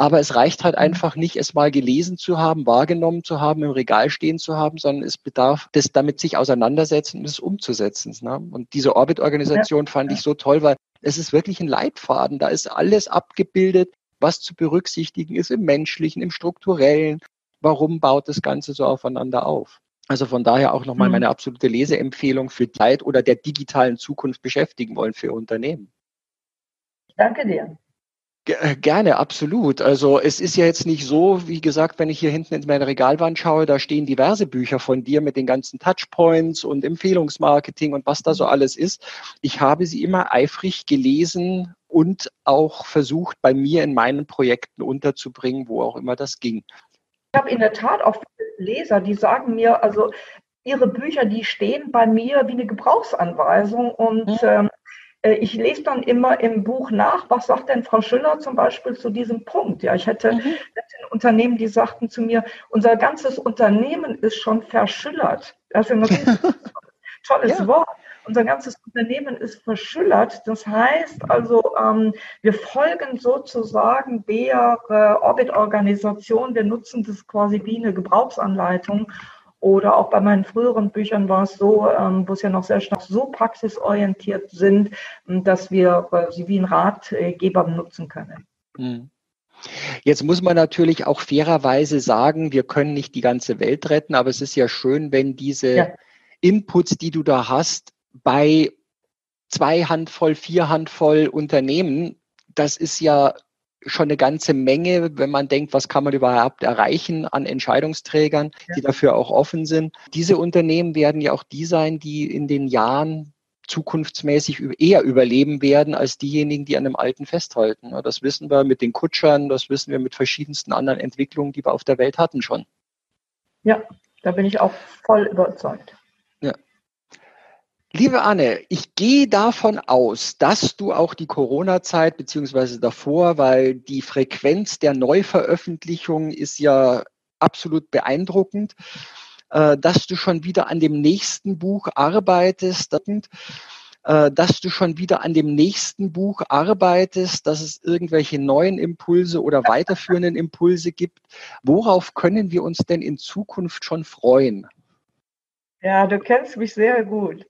Aber es reicht halt mhm. einfach nicht, es mal gelesen zu haben, wahrgenommen zu haben, im Regal stehen zu haben, sondern es bedarf des damit sich auseinandersetzen und es umzusetzen. Ne? Und diese Orbit-Organisation ja. fand ich so toll, weil es ist wirklich ein Leitfaden. Da ist alles abgebildet, was zu berücksichtigen ist im menschlichen, im strukturellen. Warum baut das Ganze so aufeinander auf? Also von daher auch nochmal mhm. meine absolute Leseempfehlung für Zeit oder der digitalen Zukunft beschäftigen wollen für Unternehmen. Danke dir. Äh, gerne, absolut. Also es ist ja jetzt nicht so, wie gesagt, wenn ich hier hinten in meine Regalwand schaue, da stehen diverse Bücher von dir mit den ganzen Touchpoints und Empfehlungsmarketing und was da so alles ist. Ich habe sie immer eifrig gelesen und auch versucht, bei mir in meinen Projekten unterzubringen, wo auch immer das ging. Ich habe in der Tat auch Leser, die sagen mir, also ihre Bücher, die stehen bei mir wie eine Gebrauchsanweisung und mhm. ähm, äh, ich lese dann immer im Buch nach, was sagt denn Frau Schüller zum Beispiel zu diesem Punkt? Ja, ich hätte mhm. Unternehmen, die sagten zu mir, unser ganzes Unternehmen ist schon verschüllert. Das ist ein tolles ja. Wort. Unser ganzes Unternehmen ist verschüllert. Das heißt also, ähm, wir folgen sozusagen der äh, Orbit-Organisation. Wir nutzen das quasi wie eine Gebrauchsanleitung oder auch bei meinen früheren Büchern war es so, ähm, wo es ja noch sehr stark so praxisorientiert sind, ähm, dass wir äh, sie wie ein Ratgeber benutzen können. Hm. Jetzt muss man natürlich auch fairerweise sagen, wir können nicht die ganze Welt retten, aber es ist ja schön, wenn diese ja. Inputs, die du da hast, bei zwei Handvoll, vier Handvoll Unternehmen, das ist ja schon eine ganze Menge, wenn man denkt, was kann man überhaupt erreichen an Entscheidungsträgern, die dafür auch offen sind. Diese Unternehmen werden ja auch die sein, die in den Jahren zukunftsmäßig eher überleben werden als diejenigen, die an dem Alten festhalten. Das wissen wir mit den Kutschern, das wissen wir mit verschiedensten anderen Entwicklungen, die wir auf der Welt hatten schon. Ja, da bin ich auch voll überzeugt. Liebe Anne, ich gehe davon aus, dass du auch die Corona-Zeit beziehungsweise davor, weil die Frequenz der Neuveröffentlichung ist ja absolut beeindruckend, äh, dass du schon wieder an dem nächsten Buch arbeitest, äh, dass du schon wieder an dem nächsten Buch arbeitest, dass es irgendwelche neuen Impulse oder weiterführenden Impulse gibt. Worauf können wir uns denn in Zukunft schon freuen? Ja, du kennst mich sehr gut.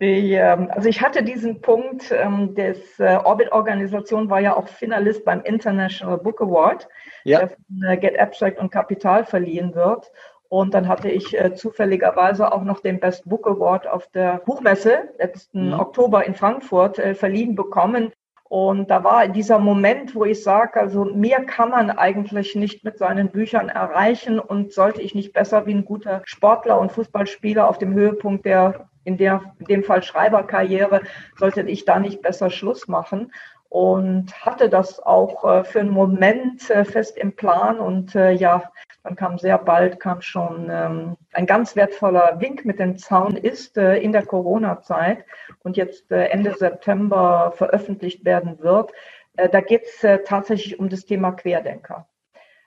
Die, ähm, also ich hatte diesen Punkt, ähm, des äh, Orbit-Organisation war ja auch Finalist beim International Book Award, ja. der von äh, Get Abstract und Kapital verliehen wird. Und dann hatte ich äh, zufälligerweise auch noch den Best Book Award auf der Buchmesse letzten mhm. Oktober in Frankfurt äh, verliehen bekommen. Und da war dieser Moment, wo ich sage, also mehr kann man eigentlich nicht mit seinen Büchern erreichen und sollte ich nicht besser wie ein guter Sportler und Fußballspieler auf dem Höhepunkt der in, der, in dem Fall Schreiberkarriere, sollte ich da nicht besser Schluss machen und hatte das auch äh, für einen Moment äh, fest im Plan und äh, ja, dann kam sehr bald kam schon ähm, ein ganz wertvoller Wink mit dem Zaun ist in der Corona-Zeit und jetzt Ende September veröffentlicht werden wird. Da geht es tatsächlich um das Thema Querdenker.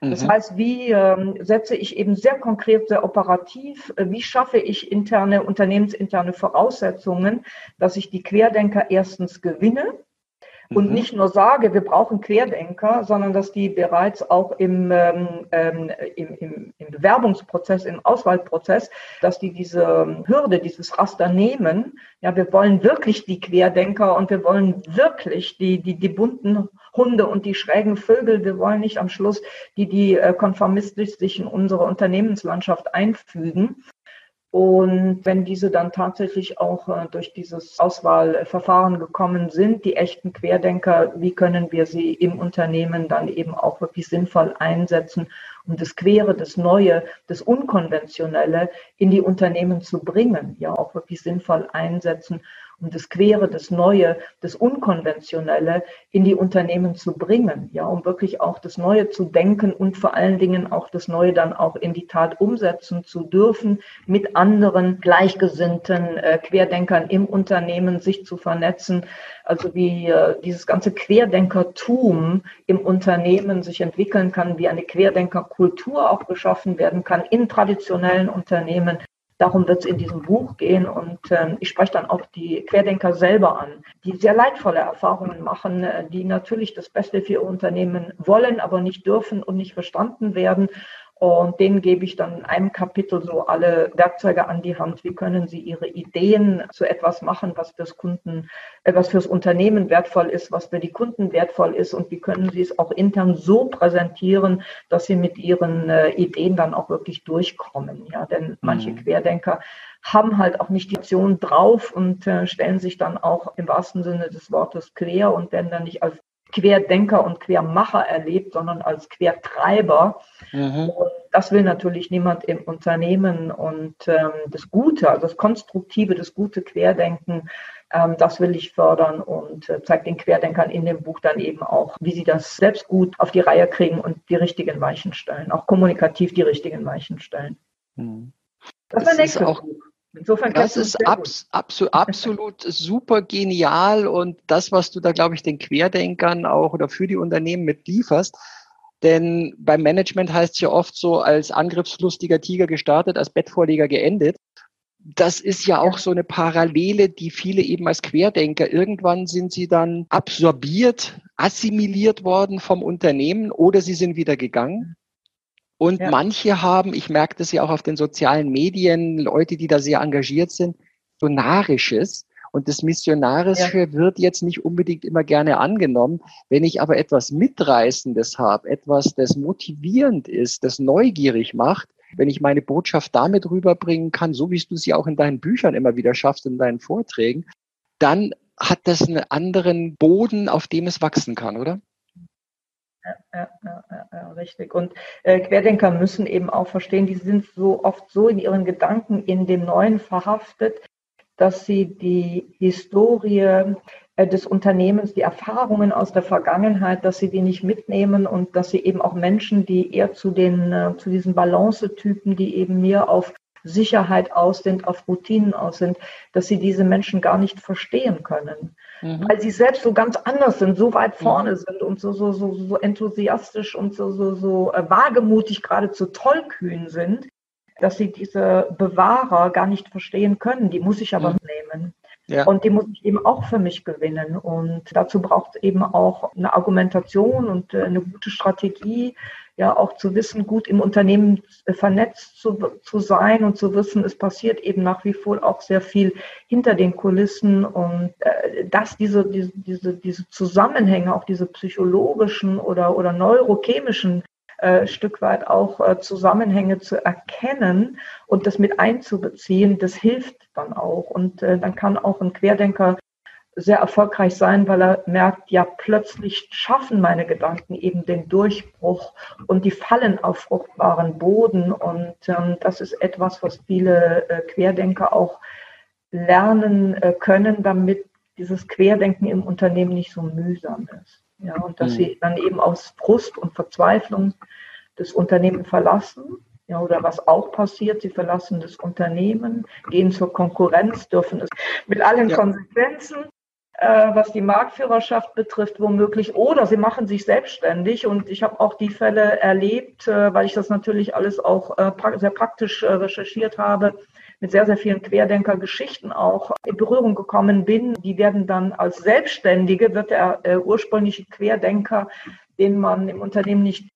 Das mhm. heißt, wie ähm, setze ich eben sehr konkret, sehr operativ, äh, wie schaffe ich interne, unternehmensinterne Voraussetzungen, dass ich die Querdenker erstens gewinne, und mhm. nicht nur sage, wir brauchen Querdenker, sondern dass die bereits auch im, ähm, ähm, im, im, im Bewerbungsprozess, im Auswahlprozess, dass die diese Hürde, dieses Raster nehmen. Ja, wir wollen wirklich die Querdenker und wir wollen wirklich die, die, die bunten Hunde und die schrägen Vögel. Wir wollen nicht am Schluss die, die äh, konformistisch sich in unsere Unternehmenslandschaft einfügen. Und wenn diese dann tatsächlich auch äh, durch dieses Auswahlverfahren gekommen sind, die echten Querdenker, wie können wir sie im Unternehmen dann eben auch wirklich sinnvoll einsetzen, um das Quere, das Neue, das Unkonventionelle in die Unternehmen zu bringen, ja auch wirklich sinnvoll einsetzen um das Quere, das Neue, das Unkonventionelle in die Unternehmen zu bringen, ja, um wirklich auch das Neue zu denken und vor allen Dingen auch das Neue dann auch in die Tat umsetzen zu dürfen, mit anderen gleichgesinnten äh, Querdenkern im Unternehmen sich zu vernetzen, also wie äh, dieses ganze Querdenkertum im Unternehmen sich entwickeln kann, wie eine Querdenkerkultur auch geschaffen werden kann in traditionellen Unternehmen, Darum wird es in diesem Buch gehen. Und äh, ich spreche dann auch die Querdenker selber an, die sehr leidvolle Erfahrungen machen, äh, die natürlich das Beste für ihr Unternehmen wollen, aber nicht dürfen und nicht verstanden werden und denen gebe ich dann in einem Kapitel so alle Werkzeuge an die Hand. Wie können sie ihre Ideen zu etwas machen, was fürs Kunden, äh, was fürs Unternehmen wertvoll ist, was für die Kunden wertvoll ist und wie können sie es auch intern so präsentieren, dass sie mit ihren äh, Ideen dann auch wirklich durchkommen. Ja, denn manche mhm. Querdenker haben halt auch nicht die Aktion drauf und äh, stellen sich dann auch im wahrsten Sinne des Wortes quer und werden dann nicht als Querdenker und Quermacher erlebt, sondern als Quertreiber. Mhm. Und das will natürlich niemand im Unternehmen. Und ähm, das Gute, also das Konstruktive, das gute Querdenken, ähm, das will ich fördern und äh, zeigt den Querdenkern in dem Buch dann eben auch, wie sie das selbst gut auf die Reihe kriegen und die richtigen Weichen stellen, auch kommunikativ die richtigen Weichen stellen. Mhm. Das, das ist auch Buch. Insofern das ist abs absolut, absolut super genial und das, was du da, glaube ich, den Querdenkern auch oder für die Unternehmen mitlieferst. Denn beim Management heißt es ja oft so, als angriffslustiger Tiger gestartet, als Bettvorleger geendet. Das ist ja auch so eine Parallele, die viele eben als Querdenker, irgendwann sind sie dann absorbiert, assimiliert worden vom Unternehmen oder sie sind wieder gegangen. Und ja. manche haben, ich merke das ja auch auf den sozialen Medien, Leute, die da sehr engagiert sind, so Narisches. Und das Missionarische ja. wird jetzt nicht unbedingt immer gerne angenommen. Wenn ich aber etwas Mitreißendes habe, etwas, das motivierend ist, das neugierig macht, wenn ich meine Botschaft damit rüberbringen kann, so wie du sie auch in deinen Büchern immer wieder schaffst, in deinen Vorträgen, dann hat das einen anderen Boden, auf dem es wachsen kann, oder? Ja, ja, ja, richtig. Und äh, Querdenker müssen eben auch verstehen, die sind so oft so in ihren Gedanken in dem Neuen verhaftet, dass sie die Historie äh, des Unternehmens, die Erfahrungen aus der Vergangenheit, dass sie die nicht mitnehmen und dass sie eben auch Menschen, die eher zu den, äh, zu diesen Balance-Typen, die eben mehr auf Sicherheit aus sind, auf Routinen aus sind, dass sie diese Menschen gar nicht verstehen können. Mhm. Weil sie selbst so ganz anders sind, so weit vorne mhm. sind und so, so, so, so enthusiastisch und so, so, so äh, wagemutig, geradezu tollkühn sind, dass sie diese Bewahrer gar nicht verstehen können. Die muss ich aber mhm. nehmen. Ja. Und die muss ich eben auch für mich gewinnen. Und dazu braucht es eben auch eine Argumentation und äh, eine gute Strategie, ja auch zu wissen, gut im Unternehmen äh, vernetzt zu, zu sein und zu wissen, es passiert eben nach wie vor auch sehr viel hinter den Kulissen und äh, dass diese, diese, diese, diese Zusammenhänge, auch diese psychologischen oder, oder neurochemischen äh, Stück weit auch äh, Zusammenhänge zu erkennen und das mit einzubeziehen, das hilft dann auch. Und äh, dann kann auch ein Querdenker sehr erfolgreich sein, weil er merkt, ja, plötzlich schaffen meine Gedanken eben den Durchbruch und die fallen auf fruchtbaren Boden. Und ähm, das ist etwas, was viele äh, Querdenker auch lernen äh, können, damit dieses Querdenken im Unternehmen nicht so mühsam ist. Ja, und dass mhm. sie dann eben aus Frust und Verzweiflung das Unternehmen verlassen. Ja, oder was auch passiert, sie verlassen das Unternehmen, gehen zur Konkurrenz, dürfen es mit allen ja. Konsequenzen äh, was die Marktführerschaft betrifft, womöglich. Oder sie machen sich selbstständig. Und ich habe auch die Fälle erlebt, äh, weil ich das natürlich alles auch äh, sehr praktisch recherchiert habe, mit sehr, sehr vielen Querdenker-Geschichten auch in Berührung gekommen bin. Die werden dann als Selbstständige, wird der äh, ursprüngliche Querdenker, den man im Unternehmen nicht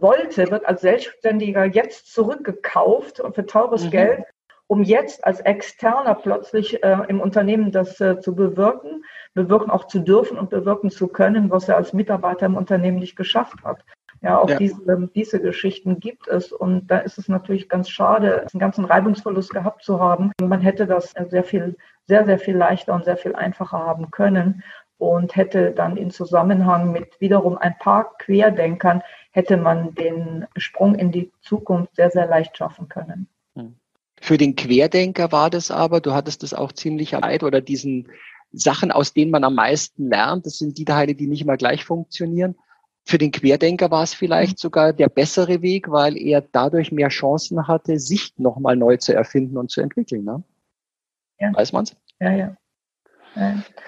wollte, wird als Selbstständiger jetzt zurückgekauft und für teures mhm. Geld, um jetzt als Externer plötzlich äh, im Unternehmen das äh, zu bewirken, bewirken auch zu dürfen und bewirken zu können, was er als Mitarbeiter im Unternehmen nicht geschafft hat. Ja, auch ja. Diese, diese Geschichten gibt es. Und da ist es natürlich ganz schade, einen ganzen Reibungsverlust gehabt zu haben. Man hätte das sehr viel, sehr, sehr viel leichter und sehr viel einfacher haben können und hätte dann in Zusammenhang mit wiederum ein paar Querdenkern, hätte man den Sprung in die Zukunft sehr, sehr leicht schaffen können. Für den Querdenker war das aber, du hattest das auch ziemlich leid oder diesen Sachen, aus denen man am meisten lernt, das sind die Teile, die nicht immer gleich funktionieren. Für den Querdenker war es vielleicht mhm. sogar der bessere Weg, weil er dadurch mehr Chancen hatte, sich nochmal neu zu erfinden und zu entwickeln. Ne? Ja. Weiß man's? Ja, ja.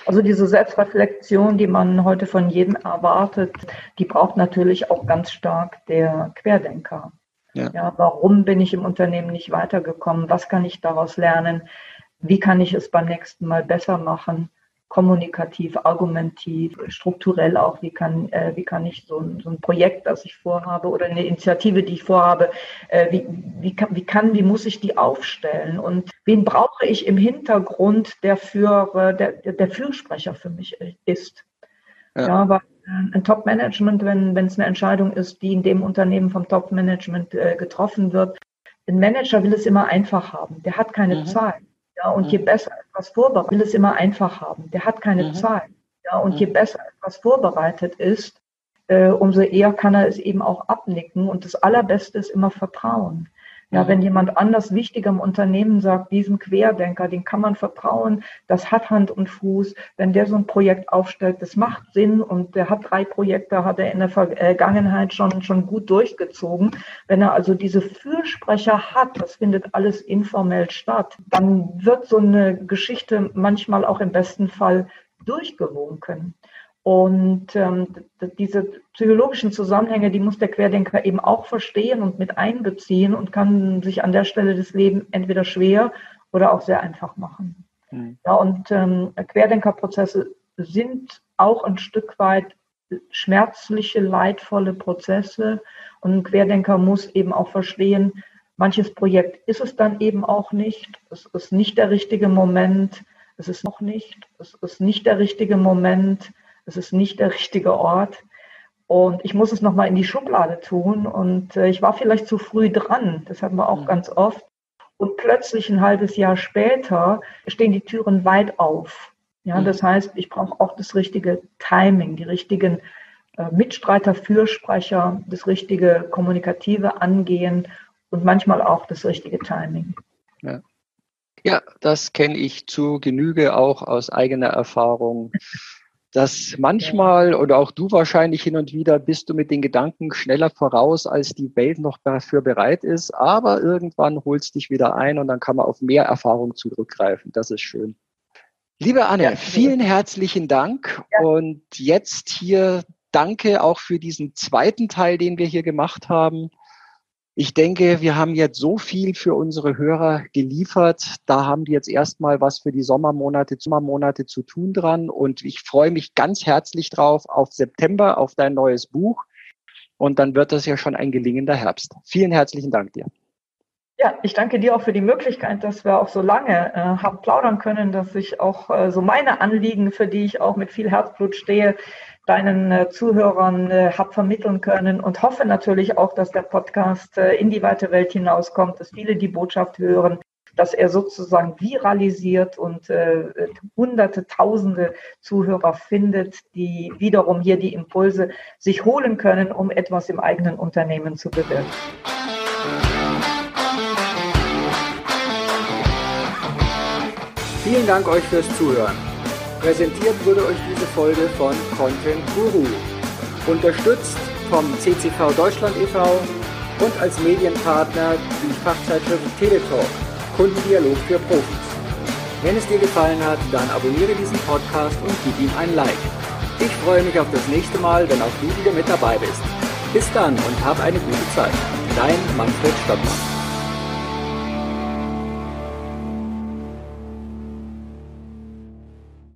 Also diese Selbstreflexion, die man heute von jedem erwartet, die braucht natürlich auch ganz stark der Querdenker. Ja. ja. warum bin ich im Unternehmen nicht weitergekommen? Was kann ich daraus lernen? Wie kann ich es beim nächsten Mal besser machen? kommunikativ, argumentiv, strukturell auch, wie kann, äh, wie kann ich so ein, so ein Projekt, das ich vorhabe oder eine Initiative, die ich vorhabe, äh, wie, wie, kann, wie kann, wie muss ich die aufstellen und wen brauche ich im Hintergrund, der für, der, der Fürsprecher für mich ist. Ja, ja weil äh, ein Top-Management, wenn, wenn es eine Entscheidung ist, die in dem Unternehmen vom Top-Management äh, getroffen wird, ein Manager will es immer einfach haben. Der hat keine mhm. Zahlen. Ja, und mhm. je besser etwas vorbereitet, will es immer einfach haben. Der hat keine mhm. Zahlen. Ja, und mhm. je besser etwas vorbereitet ist, äh, umso eher kann er es eben auch abnicken. Und das Allerbeste ist immer Vertrauen. Ja, wenn jemand anders wichtig im Unternehmen sagt, diesem Querdenker, den kann man vertrauen, das hat Hand und Fuß. Wenn der so ein Projekt aufstellt, das macht Sinn und der hat drei Projekte, hat er in der Vergangenheit schon, schon gut durchgezogen. Wenn er also diese Fürsprecher hat, das findet alles informell statt, dann wird so eine Geschichte manchmal auch im besten Fall durchgewunken. Und ähm, diese psychologischen Zusammenhänge, die muss der Querdenker eben auch verstehen und mit einbeziehen und kann sich an der Stelle des Lebens entweder schwer oder auch sehr einfach machen. Mhm. Ja, und ähm, Querdenkerprozesse sind auch ein Stück weit schmerzliche, leidvolle Prozesse. Und ein Querdenker muss eben auch verstehen, manches Projekt ist es dann eben auch nicht. Es ist nicht der richtige Moment. Es ist noch nicht. Es ist nicht der richtige Moment es ist nicht der richtige Ort. Und ich muss es nochmal in die Schublade tun. Und äh, ich war vielleicht zu früh dran. Das hatten wir auch mhm. ganz oft. Und plötzlich ein halbes Jahr später stehen die Türen weit auf. Ja, mhm. das heißt, ich brauche auch das richtige Timing, die richtigen äh, Mitstreiter, Fürsprecher, das richtige kommunikative Angehen und manchmal auch das richtige Timing. Ja. Ja, das kenne ich zu Genüge auch aus eigener Erfahrung dass manchmal oder auch du wahrscheinlich hin und wieder bist du mit den Gedanken schneller voraus, als die Welt noch dafür bereit ist, aber irgendwann holst dich wieder ein und dann kann man auf mehr Erfahrung zurückgreifen. Das ist schön. Liebe Anne, ja, vielen herzlichen Dank ja. und jetzt hier danke auch für diesen zweiten Teil, den wir hier gemacht haben. Ich denke, wir haben jetzt so viel für unsere Hörer geliefert. Da haben die jetzt erstmal was für die Sommermonate, Sommermonate zu tun dran. Und ich freue mich ganz herzlich drauf auf September, auf dein neues Buch. Und dann wird das ja schon ein gelingender Herbst. Vielen herzlichen Dank dir. Ja, ich danke dir auch für die Möglichkeit, dass wir auch so lange äh, haben plaudern können, dass ich auch äh, so meine Anliegen, für die ich auch mit viel Herzblut stehe, deinen äh, Zuhörern äh, habe vermitteln können und hoffe natürlich auch, dass der Podcast äh, in die weite Welt hinauskommt, dass viele die Botschaft hören, dass er sozusagen viralisiert und äh, hunderte, tausende Zuhörer findet, die wiederum hier die Impulse sich holen können, um etwas im eigenen Unternehmen zu bewirken. Vielen Dank euch fürs Zuhören. Präsentiert wurde euch diese Folge von Content Guru. Unterstützt vom CCV Deutschland e.V. und als Medienpartner die Fachzeitschrift Teletalk, Kundendialog für Profis. Wenn es dir gefallen hat, dann abonniere diesen Podcast und gib ihm ein Like. Ich freue mich auf das nächste Mal, wenn auch du wieder mit dabei bist. Bis dann und hab eine gute Zeit. Dein Manfred Stockmann.